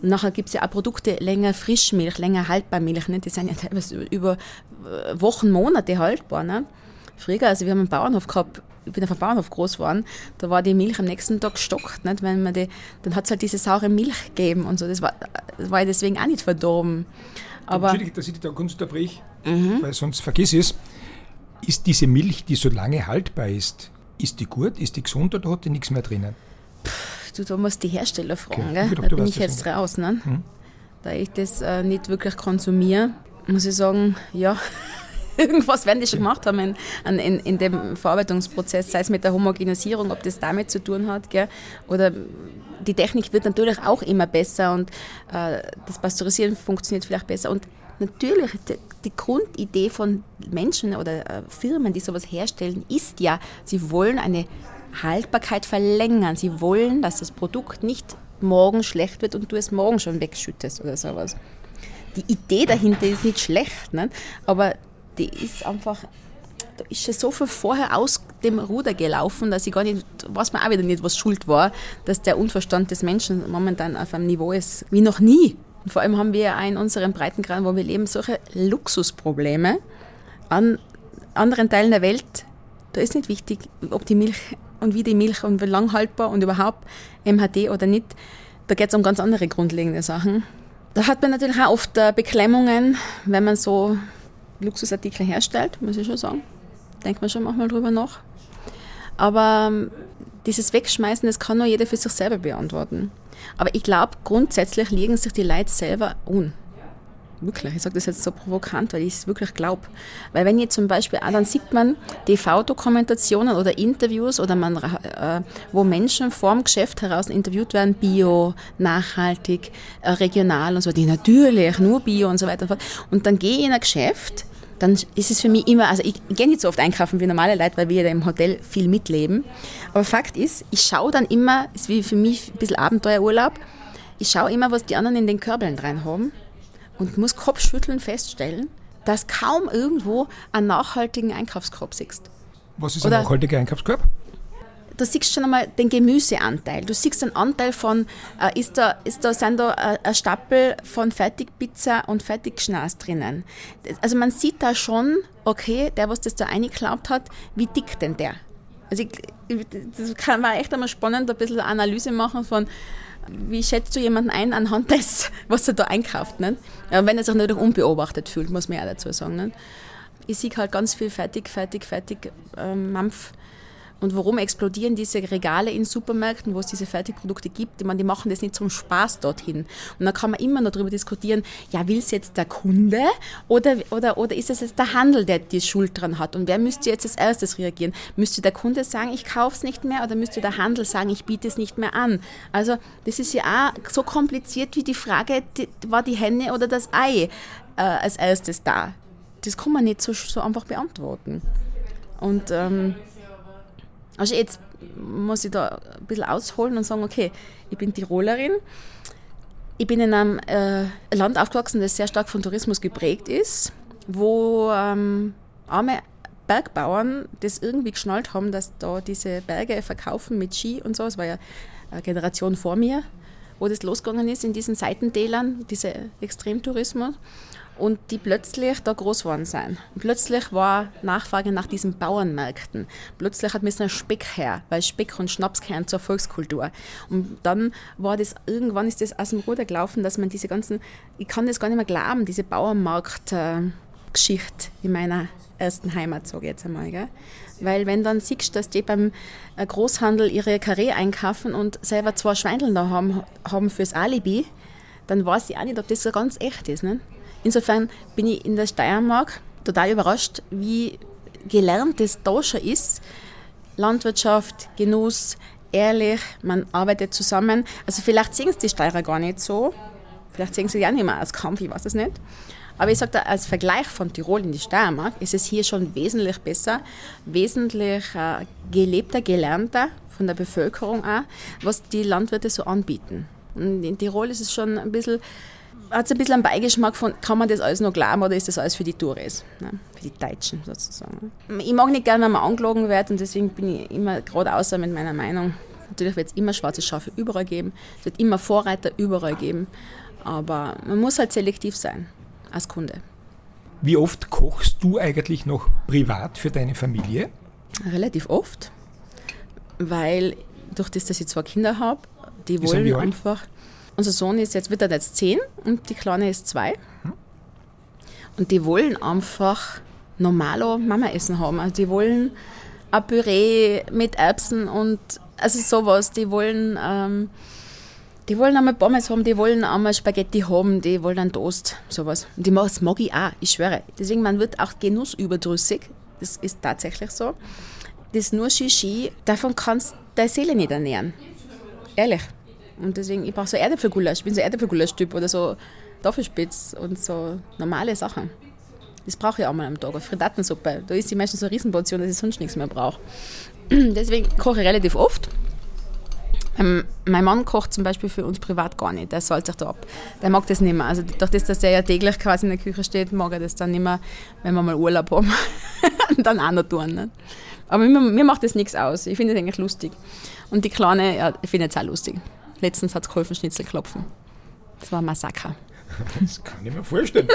Nachher gibt es ja auch Produkte, länger Frischmilch, länger haltbar Milch. Ne? Die sind ja teilweise über Wochen, Monate haltbar. Ne? Früher, also wir haben einen Bauernhof gehabt, ich bin auf einem Bauernhof groß geworden, da war die Milch am nächsten Tag gestockt. Nicht? Wenn man die, dann hat es halt diese saure Milch gegeben und so. Das war, das war deswegen auch nicht verdorben. Aber Entschuldige, dass ich dich da kurz unterbreche, mhm. weil sonst vergiss ich es. Ist diese Milch, die so lange haltbar ist, ist die gut, ist die gesund oder hat die nichts mehr drinnen? du, da musst die Hersteller fragen, okay. da bin ich jetzt raus. Ne? Mhm. Da ich das äh, nicht wirklich konsumiere, muss ich sagen, ja, *laughs* irgendwas werden die schon gemacht haben in, in, in, dem Verarbeitungsprozess, sei es mit der Homogenisierung, ob das damit zu tun hat. Gell? Oder die Technik wird natürlich auch immer besser und äh, das Pasteurisieren funktioniert vielleicht besser. Und natürlich, die, die Grundidee von Menschen oder äh, Firmen, die sowas herstellen, ist ja, sie wollen eine Haltbarkeit verlängern. Sie wollen, dass das Produkt nicht morgen schlecht wird und du es morgen schon wegschüttest oder sowas. Die Idee dahinter ist nicht schlecht, ne? aber die ist einfach, da ist schon so viel vorher aus dem Ruder gelaufen, dass ich gar nicht, weiß man auch wieder nicht, was schuld war, dass der Unverstand des Menschen momentan auf einem Niveau ist wie noch nie. Und vor allem haben wir auch in unserem Breitengrad, wo wir leben, solche Luxusprobleme. An anderen Teilen der Welt, da ist nicht wichtig, ob die Milch und wie die Milch und wie lang haltbar und überhaupt MHD oder nicht. Da geht es um ganz andere grundlegende Sachen. Da hat man natürlich auch oft äh, Beklemmungen, wenn man so Luxusartikel herstellt, muss ich schon sagen. Denkt man schon manchmal drüber nach. Aber ähm, dieses Wegschmeißen, das kann nur jeder für sich selber beantworten. Aber ich glaube, grundsätzlich liegen sich die Leute selber un. Wirklich, ich sage das jetzt so provokant, weil ich es wirklich glaube. Weil wenn ihr zum Beispiel, auch dann sieht man TV-Dokumentationen oder Interviews oder man, äh, wo Menschen vorm Geschäft heraus interviewt werden, Bio, nachhaltig, äh, regional und so, die natürlich nur Bio und so weiter und fort. Und dann gehe ich in ein Geschäft, dann ist es für mich immer, also ich, gehe nicht so oft einkaufen wie normale Leute, weil wir ja im Hotel viel mitleben. Aber Fakt ist, ich schaue dann immer, ist wie für mich ein bisschen Abenteuerurlaub, ich schaue immer, was die anderen in den Körbeln rein haben und muss Kopfschütteln feststellen, dass kaum irgendwo einen nachhaltigen Einkaufskorb siehst. Was ist Oder ein nachhaltiger Einkaufskorb? Da siehst du schon einmal den Gemüseanteil. Du siehst den Anteil von, äh, ist, da, ist da, sind da äh, ein Stapel von Fertigpizza und Fertigschnaß drinnen. Also man sieht da schon, okay, der, was das da eingeklaubt hat, wie dick denn der? Also ich, das kann, war echt einmal spannend, ein bisschen Analyse machen von, wie schätzt du jemanden ein anhand *laughs* des, was er da einkauft? Nicht? Wenn er sich natürlich unbeobachtet fühlt, muss man ja dazu sagen. Nicht? Ich sehe halt ganz viel fertig, fertig, fertig ähm, Mampf und warum explodieren diese Regale in Supermärkten, wo es diese Fertigprodukte gibt? Ich meine, die machen das nicht zum Spaß dorthin. Und dann kann man immer noch darüber diskutieren, ja, will es jetzt der Kunde oder, oder, oder ist es jetzt der Handel, der die Schuld dran hat? Und wer müsste jetzt als erstes reagieren? Müsste der Kunde sagen, ich kaufe es nicht mehr oder müsste der Handel sagen, ich biete es nicht mehr an? Also das ist ja auch so kompliziert wie die Frage, war die Henne oder das Ei äh, als erstes da? Das kann man nicht so, so einfach beantworten. Und ähm, also jetzt muss ich da ein bisschen ausholen und sagen, okay, ich bin Tirolerin, ich bin in einem äh, Land aufgewachsen, das sehr stark von Tourismus geprägt ist, wo ähm, arme Bergbauern das irgendwie geschnallt haben, dass da diese Berge verkaufen mit Ski und so. Es war ja eine Generation vor mir, wo das losgegangen ist in diesen Seitentälern, dieser Extremtourismus und die plötzlich da groß geworden sind. Und plötzlich war Nachfrage nach diesen Bauernmärkten. Plötzlich hat man Speck her, weil Speck und Schnaps gehören zur Volkskultur. Und dann war das, irgendwann ist das aus dem Ruder gelaufen, dass man diese ganzen, ich kann das gar nicht mehr glauben, diese Bauernmarkt-Geschichte in meiner ersten Heimat, sage ich jetzt einmal. Gell? Weil wenn dann siehst, dass die beim äh, Großhandel ihre Karree einkaufen und selber zwei Schweindeln da haben, haben fürs Alibi, dann weiß ich auch nicht, ob das so ganz echt ist. Ne? Insofern bin ich in der Steiermark total überrascht, wie gelernt es da schon ist. Landwirtschaft, Genuss, ehrlich, man arbeitet zusammen. Also vielleicht sehen es die Steirer gar nicht so. Vielleicht sehen sie ja nicht mehr als Kampf, ich weiß es nicht. Aber ich sage da, als Vergleich von Tirol in die Steiermark ist es hier schon wesentlich besser, wesentlich äh, gelebter, gelernter von der Bevölkerung auch, was die Landwirte so anbieten. Und in Tirol ist es schon ein bisschen, hat es ein bisschen einen Beigeschmack von, kann man das alles noch glauben oder ist das alles für die Touristen, ne? für die Deutschen sozusagen. Ich mag nicht gerne, wenn man angelogen wird und deswegen bin ich immer gerade außer mit meiner Meinung. Natürlich wird es immer schwarze Schafe überall geben, es wird immer Vorreiter überall geben, aber man muss halt selektiv sein als Kunde. Wie oft kochst du eigentlich noch privat für deine Familie? Relativ oft, weil durch das, dass ich zwei Kinder habe, die wollen einfach. Unser Sohn ist jetzt, wird er jetzt zehn und die Kleine ist zwei. Hm. Und die wollen einfach normalo Mama-Essen haben. Also die wollen ein Püree mit Erbsen und also sowas. Die wollen, ähm, die wollen einmal Pommes haben, die wollen einmal Spaghetti haben, die wollen einen Toast, sowas. Und die, das mag ich auch, ich schwöre. Deswegen, man wird auch genussüberdrüssig. Das ist tatsächlich so. Das nur Shishi, davon kannst du deine Seele nicht ernähren. Ehrlich. Und deswegen, ich brauche so Erdäpfelgulasch. Ich bin so Erdäpfelgulasch-Typ oder so Tafelspitz und so normale Sachen. Das brauche ich auch mal am Tag. Frittatensuppe, da ist die meistens so eine Riesenportion, dass ich sonst nichts mehr brauche. *clears throat* Deswegen koche ich relativ oft. Ähm, mein Mann kocht zum Beispiel für uns privat gar nicht, der salzt sich da ab. Der mag das nicht mehr. Also durch das, dass er ja täglich quasi in der Küche steht, mag er das dann nicht mehr, wenn wir mal Urlaub haben. *laughs* dann auch noch tun. Ne? Aber mir, mir macht das nichts aus. Ich finde es eigentlich lustig. Und die Kleine, ja, ich finde es auch lustig. Letztens hat es geholfen, Schnitzel klopfen. Das war ein Massaker. Das kann ich mir vorstellen.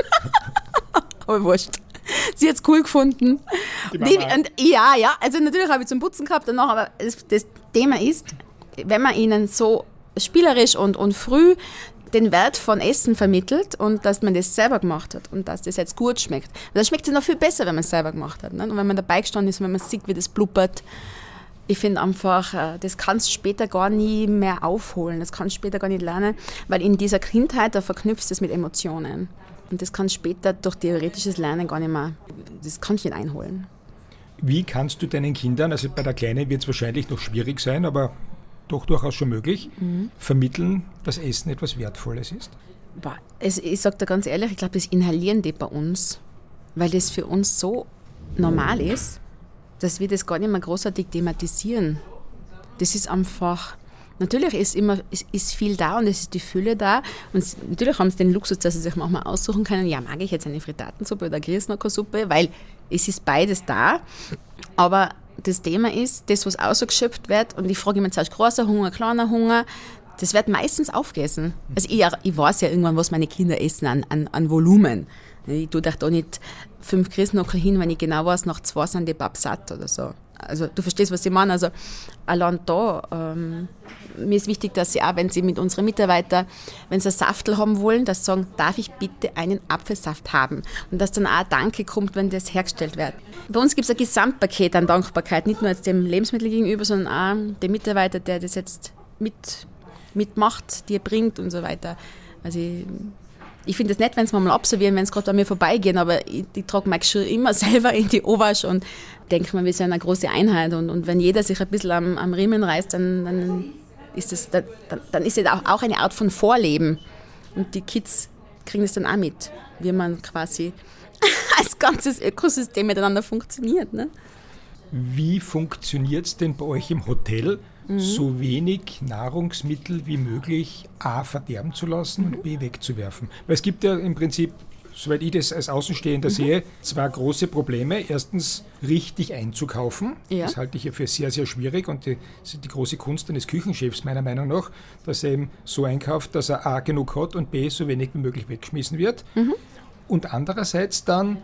*laughs* Aber wurscht. Sie hat es cool gefunden. Die Die, und, ja, ja, also natürlich habe ich zum Putzen gehabt danach, aber das, das Thema ist, wenn man ihnen so spielerisch und, und früh den Wert von Essen vermittelt und dass man das selber gemacht hat und dass das jetzt gut schmeckt. Das schmeckt es noch viel besser, wenn man es selber gemacht hat. Ne? Und wenn man dabei gestanden ist, wenn man sieht, wie das blubbert. Ich finde einfach, äh, das kannst du später gar nie mehr aufholen, das kannst du später gar nicht lernen, weil in dieser Kindheit, da verknüpfst du es mit Emotionen. Und das kannst du später durch theoretisches Lernen gar nicht mehr, das kannst du nicht einholen. Wie kannst du deinen Kindern, also bei der Kleinen wird es wahrscheinlich noch schwierig sein, aber doch durchaus schon möglich, mhm. vermitteln, dass Essen etwas Wertvolles ist? Es, ich sage da ganz ehrlich, ich glaube, das inhalieren die bei uns, weil das für uns so normal ist, dass wir das gar nicht mehr großartig thematisieren. Das ist einfach, natürlich ist immer ist, ist viel da und es ist die Fülle da. Und natürlich haben sie den Luxus, dass sie sich manchmal aussuchen können, ja, mag ich jetzt eine Frittatensuppe oder Grießnockersuppe, weil es ist beides da. Aber das Thema ist, das, was ausgeschöpft wird, und ich frage mich zuerst, großer Hunger, kleiner Hunger, das wird meistens aufgegessen. Also ich, ich weiß ja irgendwann, was meine Kinder essen an, an, an Volumen. Ich tue da nicht fünf Grießnocker hin, wenn ich genau weiß, nach zwei sind die Pap satt oder so. Also du verstehst, was ich meine. Also allein da, ähm, mir ist wichtig, dass sie auch, wenn sie mit unseren Mitarbeitern, wenn sie einen Saftel haben wollen, dass sie sagen, darf ich bitte einen Apfelsaft haben? Und dass dann auch Danke kommt, wenn das hergestellt wird. Bei uns gibt es ein Gesamtpaket an Dankbarkeit, nicht nur jetzt dem Lebensmittel gegenüber, sondern auch dem Mitarbeiter, der das jetzt mit, mitmacht, dir bringt und so weiter. Also ich, ich finde es nett, wenn es mal absolvieren, wenn es gerade bei mir vorbeigehen, aber ich, ich trage mein Geschirr immer *laughs* selber in die Obersch und denke mir, wir sind eine große Einheit und, und wenn jeder sich ein bisschen am, am Riemen reißt, dann, dann ist das, dann, dann ist es auch, auch eine Art von Vorleben und die Kids kriegen es dann auch mit, wie man quasi *laughs* als ganzes Ökosystem miteinander funktioniert. Ne? Wie funktioniert es denn bei euch im Hotel? Mhm. so wenig Nahrungsmittel wie möglich A verderben zu lassen mhm. und B wegzuwerfen. Weil es gibt ja im Prinzip soweit ich das als Außenstehender mhm. sehe, zwei große Probleme. Erstens, richtig einzukaufen. Ja. Das halte ich ja für sehr, sehr schwierig und die, das ist die große Kunst eines Küchenchefs meiner Meinung nach, dass er eben so einkauft, dass er A genug hat und B so wenig wie möglich weggeschmissen wird. Mhm. Und andererseits dann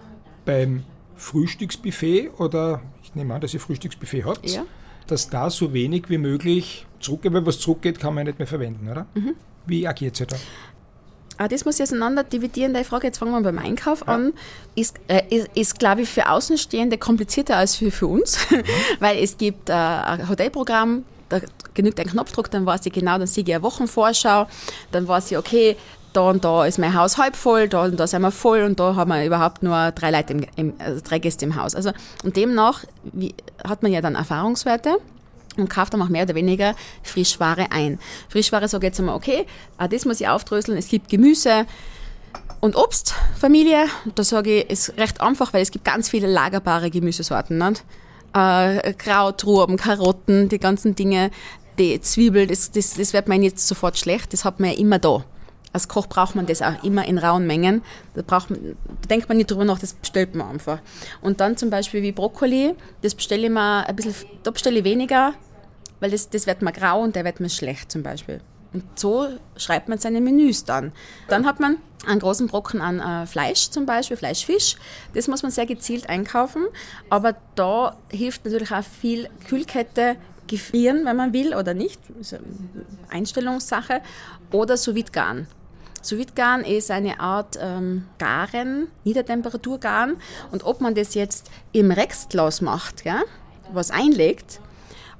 beim Frühstücksbuffet oder ich nehme an, dass ihr Frühstücksbuffet habt, ja dass da so wenig wie möglich zurückgeht, weil was zurückgeht, kann man nicht mehr verwenden, oder? Mhm. Wie agiert ihr da? Ah, das muss ich auseinander dividieren, die Frage. Jetzt fangen wir beim Einkauf ja. an. Ist, äh, ist, ist glaube ich, für Außenstehende komplizierter als für, für uns, mhm. *laughs* weil es gibt äh, ein Hotelprogramm, da genügt ein Knopfdruck, dann weiß ich genau, dann sehe ich eine Wochenvorschau, dann weiß ich, okay, da und da ist mein Haus halb voll, da und da sind wir voll und da haben wir überhaupt nur drei Leute im, im also drei Gäste im Haus. Also und demnach wie, hat man ja dann Erfahrungswerte und kauft dann auch mehr oder weniger Frischware ein. Frischware sage ich jetzt einmal, okay, das muss ich aufdröseln, es gibt Gemüse, Und Obstfamilie, da sage ich, ist recht einfach, weil es gibt ganz viele lagerbare Gemüsesorten. Nicht? Äh, Krautruben, Karotten, die ganzen Dinge, die Zwiebel, das, das, das wird man jetzt sofort schlecht, das hat man ja immer da. Als Koch braucht man das auch immer in rauen Mengen. Da, braucht man, da denkt man nicht drüber nach, das bestellt man einfach. Und dann zum Beispiel wie Brokkoli, das bestelle ich mir ein bisschen, da bestelle ich weniger, weil das, das wird mir grau und der wird mir schlecht zum Beispiel. Und so schreibt man seine Menüs dann. Dann hat man einen großen Brocken an äh, Fleisch zum Beispiel, Fleischfisch. Das muss man sehr gezielt einkaufen. Aber da hilft natürlich auch viel Kühlkette, gefrieren, wenn man will oder nicht. Ist eine Einstellungssache. Oder sous garen. Sous garen ist eine Art ähm, Garen, Niedertemperaturgaren. Und ob man das jetzt im Rexglas macht, ja, was einlegt,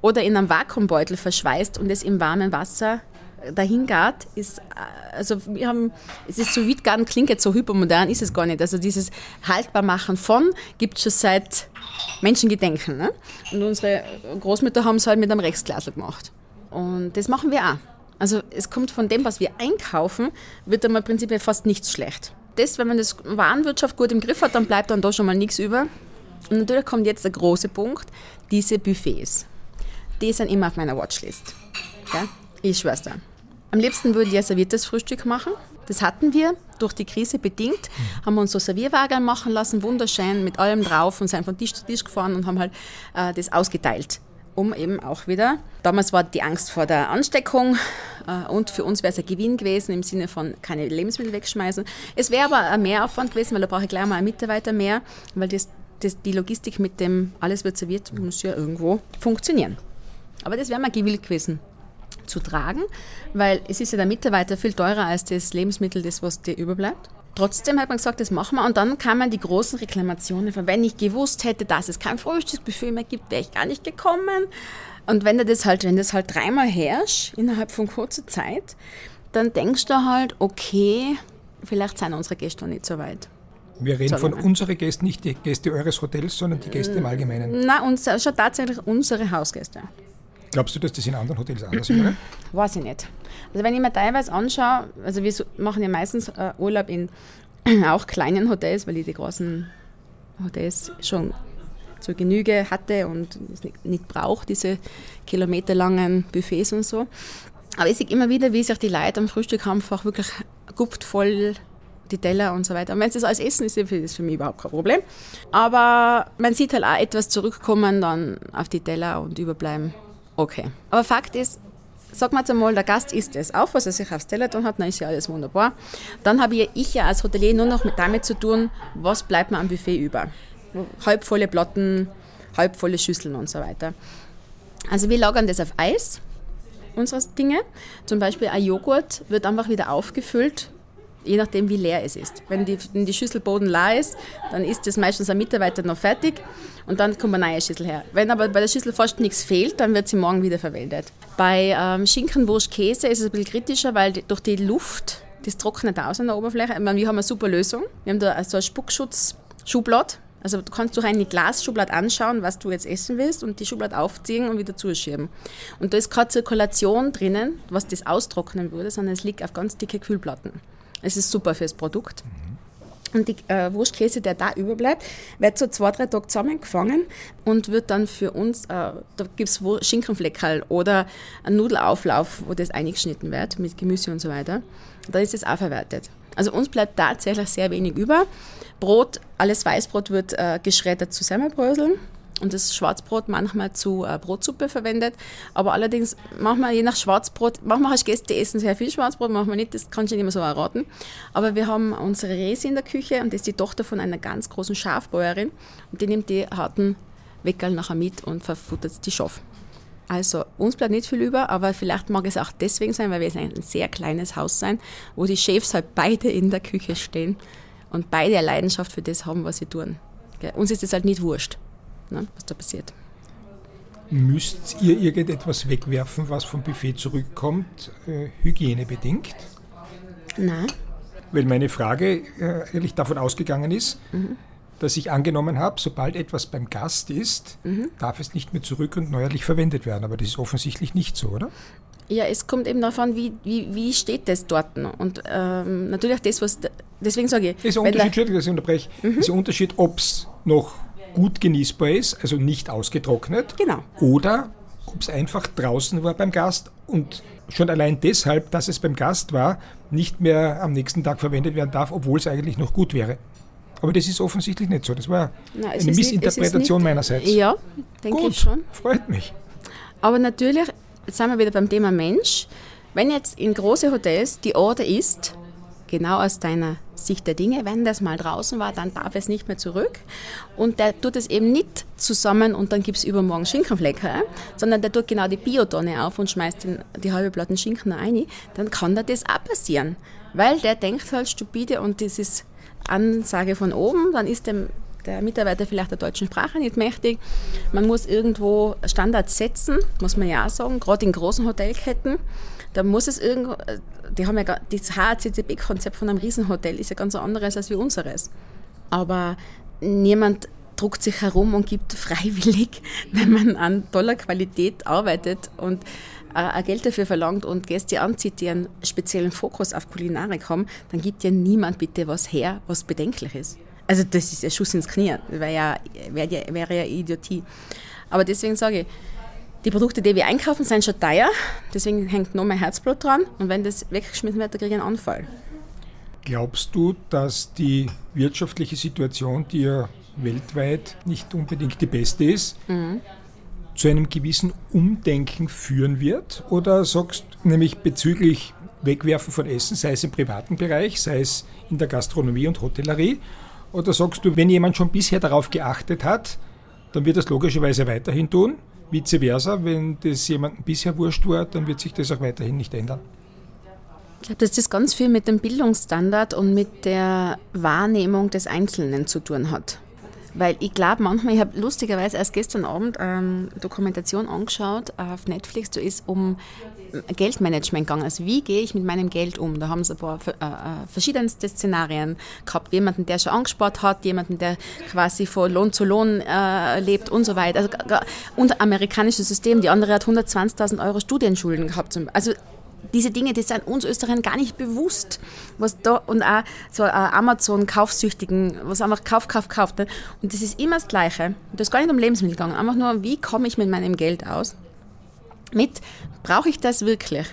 oder in einem Vakuumbeutel verschweißt und es im warmen Wasser dahin geht, ist, äh, also wir haben, es ist so weit gar klingt jetzt so hypermodern, ist es gar nicht. Also dieses Haltbarmachen von gibt es schon seit Menschengedenken. Ne? Und unsere Großmütter haben es halt mit einem Rechtsglasel gemacht. Und das machen wir auch. Also es kommt von dem, was wir einkaufen, wird einmal prinzipiell fast nichts schlecht. Das, wenn man das Warenwirtschaft gut im Griff hat, dann bleibt dann da schon mal nichts über. Und natürlich kommt jetzt der große Punkt, diese Buffets. Die sind immer auf meiner Watchlist. Ja? Ich schwör's dir. Am liebsten würde ich ein serviertes Frühstück machen. Das hatten wir durch die Krise bedingt. Haben wir uns so Servierwagen machen lassen, wunderschön, mit allem drauf und sind von Tisch zu Tisch gefahren und haben halt äh, das ausgeteilt. Um eben auch wieder, damals war die Angst vor der Ansteckung äh, und für uns wäre es ein Gewinn gewesen im Sinne von keine Lebensmittel wegschmeißen. Es wäre aber ein Mehraufwand gewesen, weil da brauche ich gleich mal einen Mitarbeiter mehr, weil das, das, die Logistik mit dem alles wird serviert muss ja irgendwo funktionieren. Aber das wäre mal gewillt gewesen zu tragen, weil es ist ja der Mitarbeiter viel teurer als das Lebensmittel, das was dir überbleibt. Trotzdem hat man gesagt, das machen wir. Und dann kamen die großen Reklamationen von, wenn ich gewusst hätte, dass es kein Frühstücksbuffet mehr gibt, wäre ich gar nicht gekommen. Und wenn du das halt, wenn das halt dreimal herrscht, innerhalb von kurzer Zeit, dann denkst du halt, okay, vielleicht sind unsere Gäste noch nicht so weit. Wir reden von unseren Gästen, nicht die Gäste eures Hotels, sondern die Gäste im Allgemeinen. Nein, schon tatsächlich unsere Hausgäste. Glaubst du, dass das in anderen Hotels anders wäre? *clears throat* Weiß ich nicht. Also wenn ich mir teilweise anschaue, also wir machen ja meistens äh, Urlaub in *clears throat* auch kleinen Hotels, weil ich die großen Hotels schon zur Genüge hatte und es nicht, nicht brauche, diese kilometerlangen Buffets und so. Aber ich sehe immer wieder, wie sich die Leute am Frühstück einfach wirklich gupft voll die Teller und so weiter. Und wenn es das alles essen, ist das für mich überhaupt kein Problem. Aber man sieht halt auch etwas zurückkommen dann auf die Teller und überbleiben Okay. Aber Fakt ist, sag mal einmal, der Gast isst es auf, was er sich aufs Telefon hat, dann ist ja alles wunderbar. Dann habe ich ja als Hotelier nur noch damit zu tun, was bleibt mir am Buffet über. Halbvolle Platten, halbvolle Schüsseln und so weiter. Also wir lagern das auf Eis, unsere Dinge. Zum Beispiel ein Joghurt wird einfach wieder aufgefüllt je nachdem, wie leer es ist. Wenn die, wenn die Schüssel bodenleer ist, dann ist das meistens ein Mitarbeiter noch fertig und dann kommt eine neue Schüssel her. Wenn aber bei der Schüssel fast nichts fehlt, dann wird sie morgen wieder verwendet. Bei ähm, Schinken, Wurst, Käse ist es ein bisschen kritischer, weil die, durch die Luft, das trocknet aus an der Oberfläche. Ich meine, wir haben eine super Lösung. Wir haben da so ein Spuckschutz-Schublad. Also du kannst durch eine Glasschublade anschauen, was du jetzt essen willst und die Schublade aufziehen und wieder zuschieben. Und da ist keine Zirkulation drinnen, was das austrocknen würde, sondern es liegt auf ganz dicke Kühlplatten. Es ist super fürs Produkt. Und die äh, Wurstkäse, der da überbleibt, wird so zwei, drei Tage zusammengefangen und wird dann für uns, äh, da gibt es Schinkenfleckerl oder einen Nudelauflauf, wo das eingeschnitten wird mit Gemüse und so weiter. Da ist es auch verwertet. Also uns bleibt tatsächlich sehr wenig über. Brot, alles Weißbrot wird äh, geschreddert zu Semmelbröseln und das Schwarzbrot manchmal zu äh, Brotsuppe verwendet. Aber allerdings manchmal je nach Schwarzbrot, manchmal hast Gäste, die essen sehr viel Schwarzbrot, manchmal nicht, das kannst du nicht immer so erraten. Aber wir haben unsere Resi in der Küche und das ist die Tochter von einer ganz großen Schafbäuerin und die nimmt die harten Weckerl nachher mit und verfuttert die Schaf. Also uns bleibt nicht viel über, aber vielleicht mag es auch deswegen sein, weil wir ein sehr kleines Haus sein, wo die Chefs halt beide in der Küche stehen und beide eine Leidenschaft für das haben, was sie tun. Uns ist es halt nicht wurscht ne, was da passiert. Müsst ihr irgendetwas wegwerfen, was vom Buffet zurückkommt, äh, hygienebedingt? Nein. Weil meine Frage äh, ehrlich davon ausgegangen ist, mhm. dass ich angenommen habe, sobald etwas beim Gast ist, mhm. darf es nicht mehr zurück und neuerlich verwendet werden. Aber das ist offensichtlich nicht so, oder? Ja, es kommt eben an, wie, wie, wie steht das dort. Und ähm, natürlich das, was. Deswegen sage ich. Das ist ein Unterschied, Entschuldigung, dass ich unterbreche. Mhm. ist ein Unterschied, ob es noch gut genießbar ist, also nicht ausgetrocknet. Genau. Oder ob es einfach draußen war beim Gast und schon allein deshalb, dass es beim Gast war, nicht mehr am nächsten Tag verwendet werden darf, obwohl es eigentlich noch gut wäre. Aber das ist offensichtlich nicht so. Das war Nein, eine Missinterpretation nicht, meinerseits. Ja, denke ich schon. Freut mich. Aber natürlich, jetzt sind wir wieder beim Thema Mensch. Wenn jetzt in große Hotels die Order ist, genau aus deiner Sicht der Dinge, wenn das mal draußen war, dann darf es nicht mehr zurück. Und der tut es eben nicht zusammen und dann gibt es übermorgen Schinkenflecker, sondern der tut genau die Biotonne auf und schmeißt den, die halbe Platten Schinken rein, dann kann da das auch passieren. Weil der denkt halt stupide und das ist Ansage von oben, dann ist dem der Mitarbeiter vielleicht der deutschen Sprache nicht mächtig. Man muss irgendwo Standards setzen, muss man ja auch sagen, gerade in großen Hotelketten. Da muss es irgendwo, die haben ja, das HACCP-Konzept von einem Riesenhotel ist ja ganz anderes als wie unseres. Aber niemand druckt sich herum und gibt freiwillig, *laughs* wenn man an toller Qualität arbeitet und äh, Geld dafür verlangt und Gäste anzieht, die einen speziellen Fokus auf Kulinarik haben, dann gibt ja niemand bitte was her, was bedenklich ist. Also das ist ja Schuss ins Knie, wäre ja, wär ja, wäre ja Idiotie. Aber deswegen sage ich, die Produkte, die wir einkaufen, sind schon teuer, deswegen hängt noch mehr Herzblut dran und wenn das weggeschmissen wird, dann kriege ich einen Anfall. Glaubst du, dass die wirtschaftliche Situation, die ja weltweit nicht unbedingt die beste ist, mhm zu einem gewissen Umdenken führen wird? Oder sagst du nämlich bezüglich Wegwerfen von Essen, sei es im privaten Bereich, sei es in der Gastronomie und Hotellerie? Oder sagst du, wenn jemand schon bisher darauf geachtet hat, dann wird das logischerweise weiterhin tun? Vice versa, wenn das jemandem bisher wurscht war, dann wird sich das auch weiterhin nicht ändern. Ich glaube, dass das ganz viel mit dem Bildungsstandard und mit der Wahrnehmung des Einzelnen zu tun hat. Weil ich glaube manchmal, ich habe lustigerweise erst gestern Abend ähm, Dokumentation angeschaut auf Netflix, da ist um Geldmanagement gegangen. Also wie gehe ich mit meinem Geld um? Da haben sie ein paar äh, äh, verschiedenste Szenarien gehabt. Jemanden, der schon angespart hat, jemanden, der quasi von Lohn zu Lohn äh, lebt und so weiter. Also, und amerikanisches System. Die andere hat 120.000 Euro Studienschulden gehabt. Also diese Dinge, die sind uns Österreichern gar nicht bewusst, was da und auch so Amazon-Kaufsüchtigen, was einfach Kauf, Kauf, Kauf. Ne? Und das ist immer das Gleiche. Das ist gar nicht um Lebensmittel gegangen, einfach nur, wie komme ich mit meinem Geld aus? Mit, brauche ich das wirklich?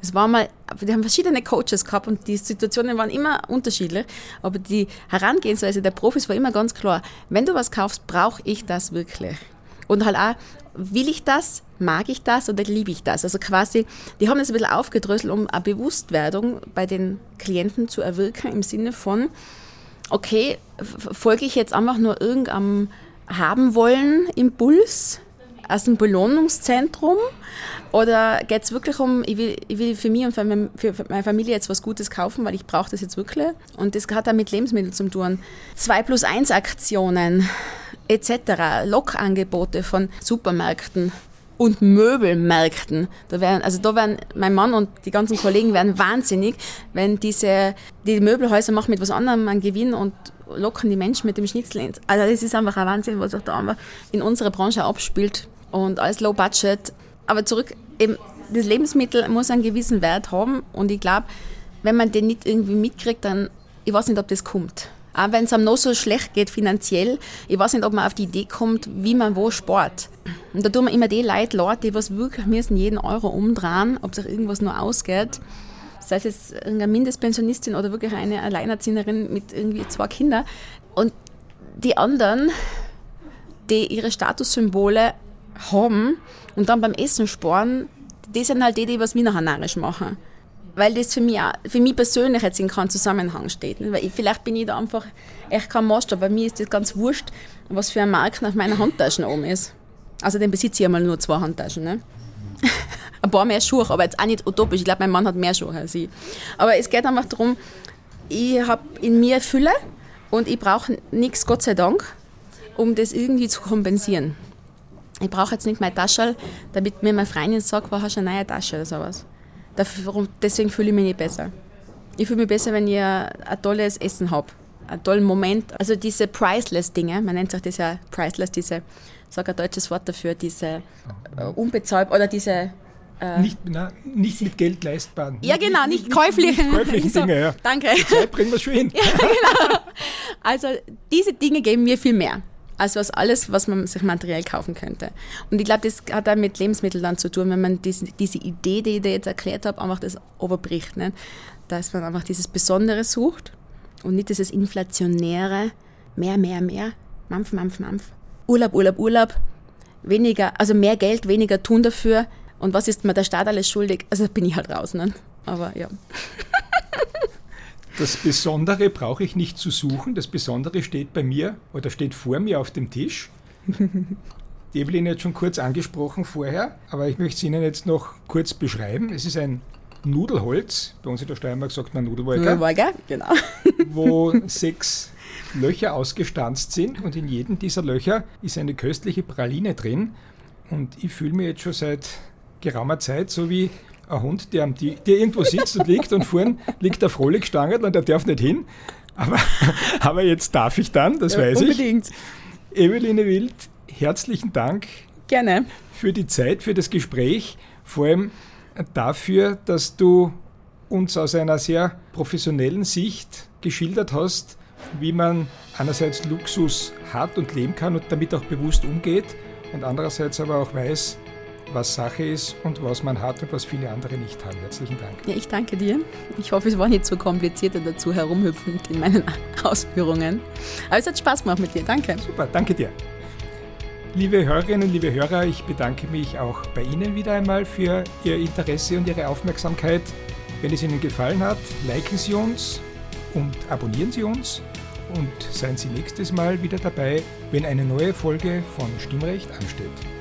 Das war mal, wir haben verschiedene Coaches gehabt und die Situationen waren immer unterschiedlich, aber die Herangehensweise der Profis war immer ganz klar, wenn du was kaufst, brauche ich das wirklich? Und halt auch, will ich das, mag ich das? Oder liebe ich das? Also quasi, die haben das ein bisschen aufgedröselt, um eine Bewusstwerdung bei den Klienten zu erwirken im Sinne von, okay, folge ich jetzt einfach nur irgendeinem haben wollen Impuls aus dem Belohnungszentrum? Oder geht es wirklich um, ich will, ich will für mich und für meine Familie jetzt was Gutes kaufen, weil ich brauche das jetzt wirklich? Und das hat auch mit Lebensmitteln zu tun. 2 plus 1 Aktionen, etc., Lokangebote von Supermärkten und Möbelmärkten. Da werden, also da werden mein Mann und die ganzen Kollegen werden wahnsinnig, wenn diese die Möbelhäuser machen mit was anderem einen Gewinn und locken die Menschen mit dem Schnitzel ins. Also das ist einfach ein Wahnsinn, was sich da einfach in unserer Branche abspielt und alles Low Budget. Aber zurück, eben das Lebensmittel muss einen gewissen Wert haben und ich glaube, wenn man den nicht irgendwie mitkriegt, dann ich weiß nicht, ob das kommt. Auch wenn es einem noch so schlecht geht finanziell, ich weiß nicht, ob man auf die Idee kommt, wie man wo spart. Und da tun wir immer die Leute leid, die was wirklich müssen jeden Euro umdrehen, ob sich irgendwas nur ausgeht. Sei es jetzt irgendeine Mindestpensionistin oder wirklich eine Alleinerzieherin mit irgendwie zwei Kindern. Und die anderen, die ihre Statussymbole haben und dann beim Essen sparen, die sind halt die, die was wie nachher narrisch machen weil das für mich, auch, für mich persönlich jetzt in keinem Zusammenhang steht. Weil ich, vielleicht bin ich da einfach echt kein Maßstab, weil mir ist das ganz wurscht, was für ein Marken auf meiner Handtaschen oben ist. Also den besitze ich einmal nur zwei Handtaschen. Ne? *laughs* ein paar mehr Schuhe, aber jetzt auch nicht utopisch. Ich glaube, mein Mann hat mehr Schuhe als ich. Aber es geht einfach darum, ich habe in mir Fülle und ich brauche nichts, Gott sei Dank, um das irgendwie zu kompensieren. Ich brauche jetzt nicht meine Tasche, damit mir meine Freundin sagt, wo hast du eine neue Tasche oder sowas deswegen fühle ich mich nicht besser. Ich fühle mich besser, wenn ich ein tolles Essen habe, einen tollen Moment. Also diese Priceless-Dinge, man nennt sich das ja Priceless, diese, sag ein deutsches Wort dafür, diese äh, unbezahlbar oder diese Äh, nicht, na, nicht mit Geld leistbar. Ja, genau, nicht, nicht käufliche. Nicht käufliche *laughs* so, Dinge, ja. Danke. Die Zeit bringen wir schon hin. *laughs* ja, genau. Also diese Dinge geben mir viel mehr als was alles, was man sich materiell kaufen könnte. Und ich glaube, das hat auch mit Lebensmitteln dann zu tun, wenn man diese, diese Idee, die ich dir jetzt erklärt habe, einfach das überbricht. Ne? Dass man einfach dieses Besondere sucht und nicht dieses inflationäre, mehr, mehr, mehr, Mampf, Mampf, Mampf. Urlaub, Urlaub, Urlaub, weniger, also mehr Geld, weniger tun dafür. Und was ist mir der Staat alles schuldig? Also bin ich halt raus. Ne? Aber ja. *laughs* Das Besondere brauche ich nicht zu suchen. Das Besondere steht bei mir oder steht vor mir auf dem Tisch. *laughs* Die Evelyn hat schon kurz angesprochen vorher, aber ich möchte es Ihnen jetzt noch kurz beschreiben. Es ist ein Nudelholz, bei uns in der Steiermark sagt man Nudelwolke, Nudelwolke, genau. *laughs* wo *laughs* sechs Löcher ausgestanzt sind und in jedem dieser Löcher ist eine köstliche Praline drin. Und ich fühle mich jetzt schon seit geraumer Zeit so wie ein Hund, der, der irgendwo sitzt und liegt und vorn liegt der Frohlich-Stangel und der darf nicht hin. Aber, *laughs* aber jetzt darf ich dann, das ja, weiß unbedingt. ich. Eveline Wild, herzlichen Dank. Gerne. Für die Zeit, für das Gespräch, vor allem dafür, dass du uns aus einer sehr professionellen Sicht geschildert hast, wie man einerseits Luxus hat und leben kann und damit auch bewusst umgeht und andererseits aber auch weiß, was Sache ist und was man hat und was viele andere nicht haben. Herzlichen Dank. Ja, ich danke dir. Ich hoffe, es war nicht so kompliziert und dazu herumhüpfend in meinen *laughs* Ausführungen. Aber es hat Spaß gemacht mit dir. Danke. Super, danke dir. Liebe Hörerinnen, liebe Hörer, ich bedanke mich auch bei Ihnen wieder einmal für Ihr Interesse und Ihre Aufmerksamkeit. Wenn es Ihnen gefallen hat, liken Sie uns und abonnieren Sie uns und seien Sie nächstes Mal wieder dabei, wenn eine neue Folge von Stimmrecht ansteht.